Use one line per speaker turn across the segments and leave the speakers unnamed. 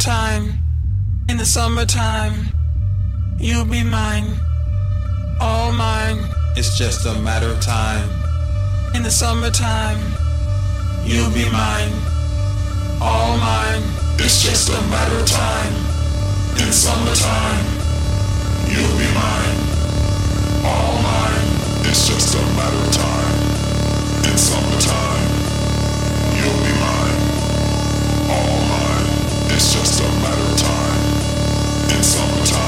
a matter of time. In
the summertime, you'll be mine. All mine. It's just a matter of time. In the summertime, you'll be mine. All mine. It's just a matter of time. In summertime, you'll be mine. All mine.
It's just a matter of time. In summertime, you'll be mine. It's just a matter of time. In summertime,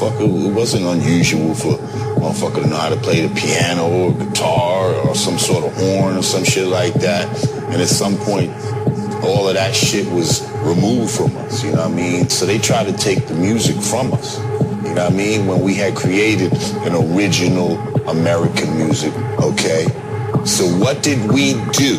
motherfucker, it wasn't unusual for a motherfucker to know how to play the piano or guitar or some sort of horn or some shit like that. And at some point, all of that shit was removed from us, you know what I mean? So they tried to take the music from us. You know what I mean? When we had created an original American music, okay? So what did we do?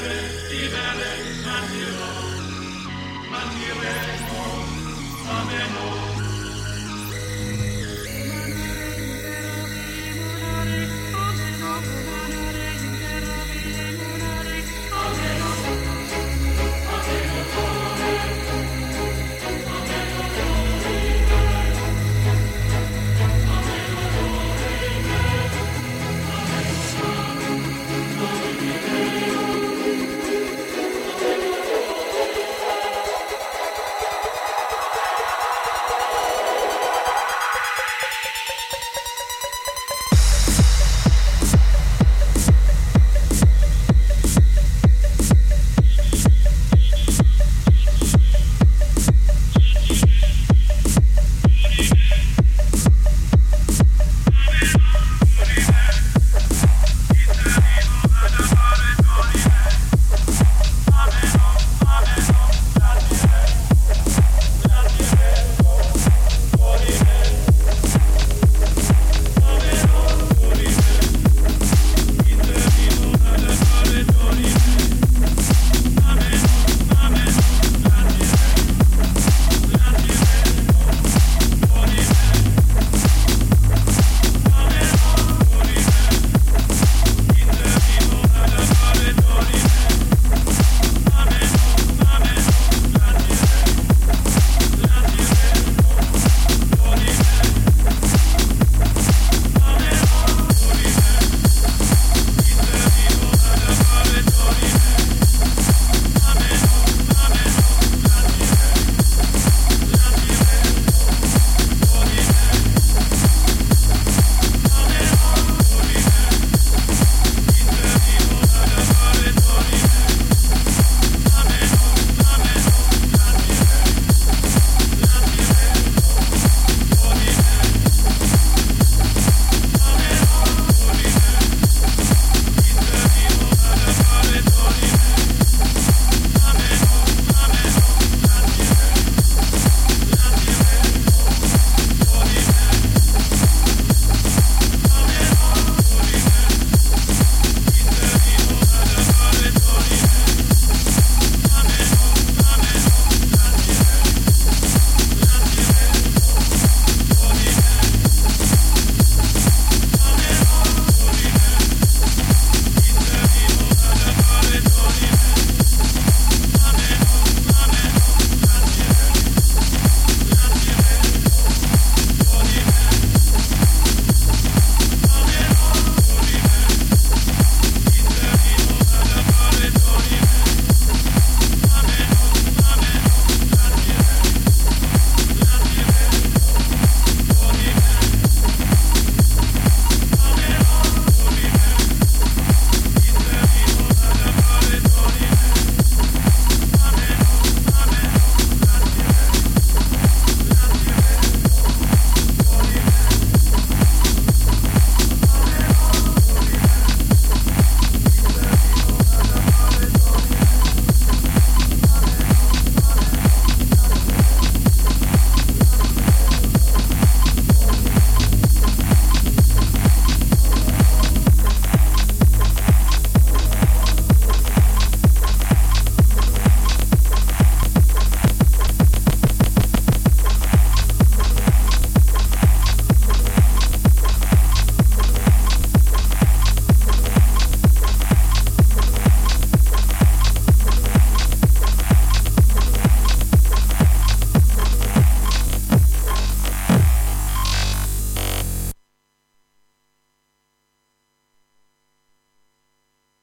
Vivere,